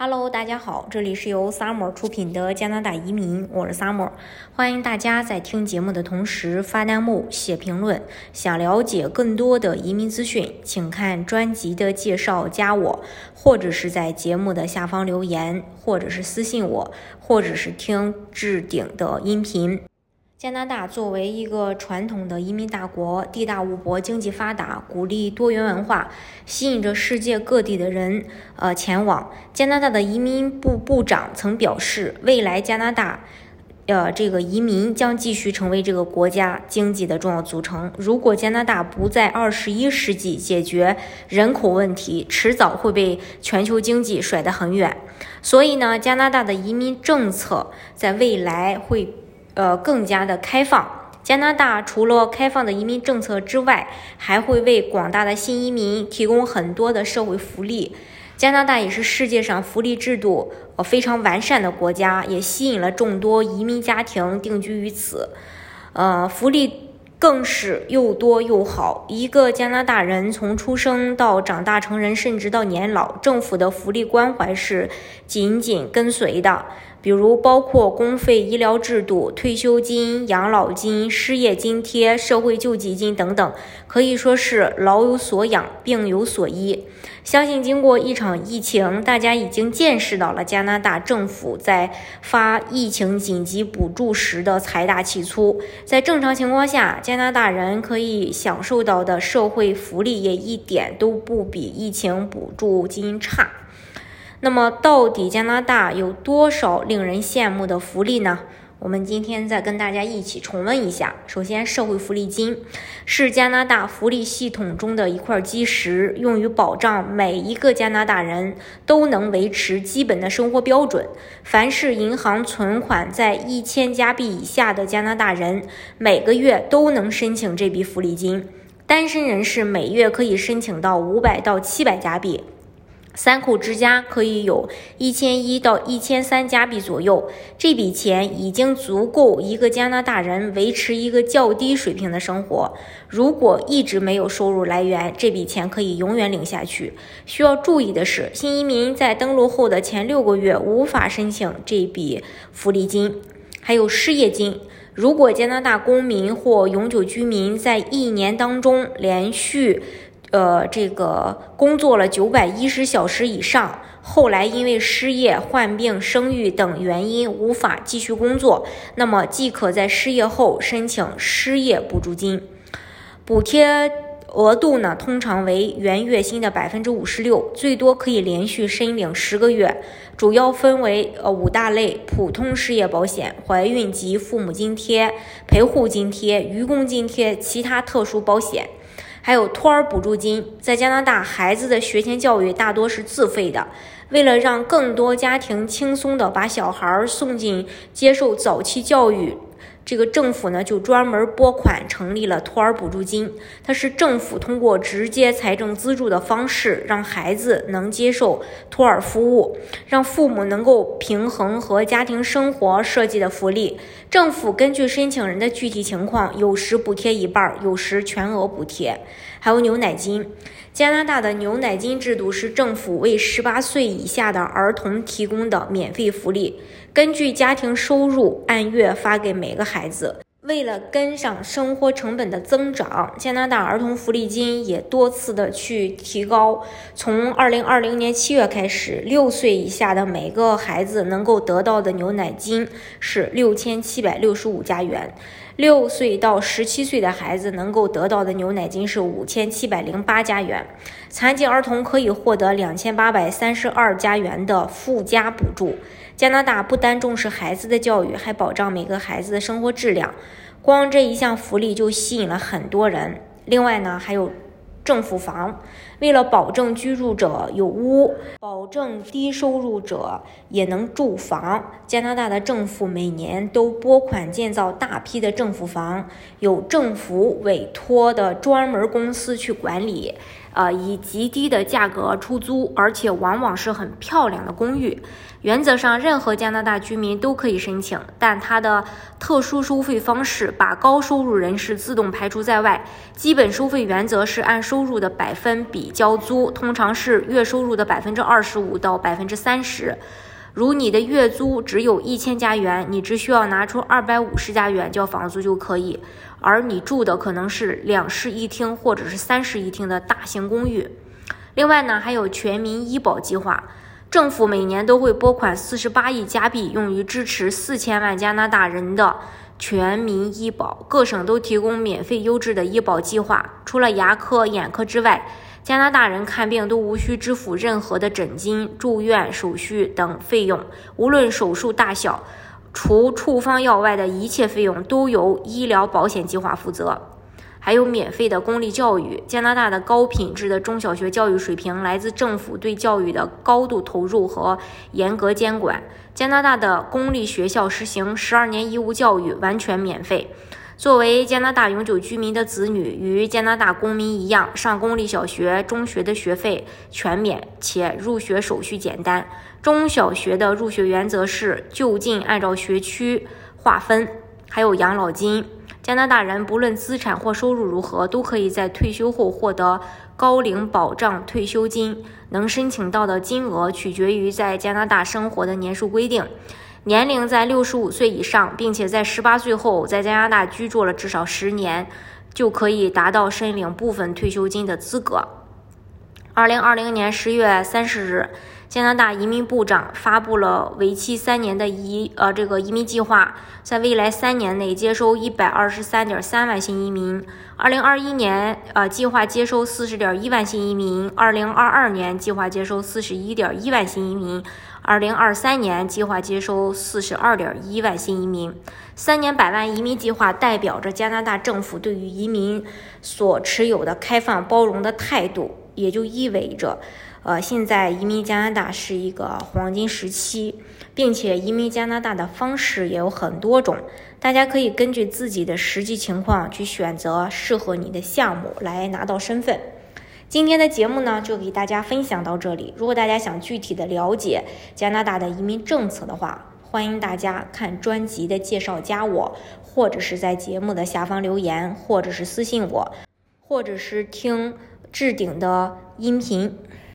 Hello，大家好，这里是由 Summer 出品的加拿大移民，我是 Summer，欢迎大家在听节目的同时发弹幕、写评论。想了解更多的移民资讯，请看专辑的介绍，加我，或者是在节目的下方留言，或者是私信我，或者是听置顶的音频。加拿大作为一个传统的移民大国，地大物博，经济发达，鼓励多元文化，吸引着世界各地的人呃前往。加拿大的移民部部长曾表示，未来加拿大呃这个移民将继续成为这个国家经济的重要组成。如果加拿大不在二十一世纪解决人口问题，迟早会被全球经济甩得很远。所以呢，加拿大的移民政策在未来会。呃，更加的开放。加拿大除了开放的移民政策之外，还会为广大的新移民提供很多的社会福利。加拿大也是世界上福利制度呃非常完善的国家，也吸引了众多移民家庭定居于此。呃，福利更是又多又好。一个加拿大人从出生到长大成人，甚至到年老，政府的福利关怀是紧紧跟随的。比如包括公费医疗制度、退休金、养老金、失业津贴、社会救济金等等，可以说是老有所养、病有所医。相信经过一场疫情，大家已经见识到了加拿大政府在发疫情紧急补助时的财大气粗。在正常情况下，加拿大人可以享受到的社会福利也一点都不比疫情补助金差。那么，到底加拿大有多少令人羡慕的福利呢？我们今天再跟大家一起重温一下。首先，社会福利金是加拿大福利系统中的一块基石，用于保障每一个加拿大人都能维持基本的生活标准。凡是银行存款在一千加币以下的加拿大人，每个月都能申请这笔福利金。单身人士每月可以申请到五百到七百加币。三口之家可以有一千一到一千三加币左右，这笔钱已经足够一个加拿大人维持一个较低水平的生活。如果一直没有收入来源，这笔钱可以永远领下去。需要注意的是，新移民在登陆后的前六个月无法申请这笔福利金，还有失业金。如果加拿大公民或永久居民在一年当中连续。呃，这个工作了九百一十小时以上，后来因为失业、患病、生育等原因无法继续工作，那么即可在失业后申请失业补助金，补贴额度呢通常为原月薪的百分之五十六，最多可以连续申领十个月。主要分为呃五大类：普通失业保险、怀孕及父母津贴、陪护津贴、愚公津贴、其他特殊保险。还有托儿补助金，在加拿大，孩子的学前教育大多是自费的。为了让更多家庭轻松地把小孩送进接受早期教育。这个政府呢，就专门拨款成立了托儿补助金。它是政府通过直接财政资助的方式，让孩子能接受托儿服务，让父母能够平衡和家庭生活设计的福利。政府根据申请人的具体情况，有时补贴一半，有时全额补贴。还有牛奶金，加拿大的牛奶金制度是政府为十八岁以下的儿童提供的免费福利。根据家庭收入按月发给每个孩子。为了跟上生活成本的增长，加拿大儿童福利金也多次的去提高。从二零二零年七月开始，六岁以下的每个孩子能够得到的牛奶金是六千七百六十五加元；六岁到十七岁的孩子能够得到的牛奶金是五千七百零八加元。残疾儿童可以获得两千八百三十二加元的附加补助。加拿大不单重视孩子的教育，还保障每个孩子的生活质量。光这一项福利就吸引了很多人。另外呢，还有政府房，为了保证居住者有屋，保证低收入者也能住房，加拿大的政府每年都拨款建造大批的政府房，有政府委托的专门公司去管理。呃，以极低的价格出租，而且往往是很漂亮的公寓。原则上，任何加拿大居民都可以申请，但它的特殊收费方式把高收入人士自动排除在外。基本收费原则是按收收入的百分比交租，通常是月收入的百分之二十五到百分之三十。如你的月租只有一千加元，你只需要拿出二百五十加元交房租就可以。而你住的可能是两室一厅或者是三室一厅的大型公寓。另外呢，还有全民医保计划，政府每年都会拨款四十八亿加币，用于支持四千万加拿大人的全民医保。各省都提供免费优质的医保计划，除了牙科、眼科之外。加拿大人看病都无需支付任何的诊金、住院手续等费用，无论手术大小，除处方药外的一切费用都由医疗保险计划负责。还有免费的公立教育。加拿大的高品质的中小学教育水平来自政府对教育的高度投入和严格监管。加拿大的公立学校实行十二年义务教育，完全免费。作为加拿大永久居民的子女，与加拿大公民一样，上公立小学、中学的学费全免，且入学手续简单。中小学的入学原则是就近按照学区划分，还有养老金。加拿大人不论资产或收入如何，都可以在退休后获得高龄保障退休金，能申请到的金额取决于在加拿大生活的年数规定。年龄在六十五岁以上，并且在十八岁后在加拿大居住了至少十年，就可以达到申领部分退休金的资格。二零二零年十月三十日，加拿大移民部长发布了为期三年的移呃这个移民计划，在未来三年内接收一百二十三点三万新移民。二零二一年呃计划接收四十点一万新移民，二零二二年计划接收四十一点一万新移民。二零二三年计划接收四十二点一万新移民，三年百万移民计划代表着加拿大政府对于移民所持有的开放包容的态度，也就意味着，呃，现在移民加拿大是一个黄金时期，并且移民加拿大的方式也有很多种，大家可以根据自己的实际情况去选择适合你的项目来拿到身份。今天的节目呢，就给大家分享到这里。如果大家想具体的了解加拿大的移民政策的话，欢迎大家看专辑的介绍，加我，或者是在节目的下方留言，或者是私信我，或者是听置顶的音频。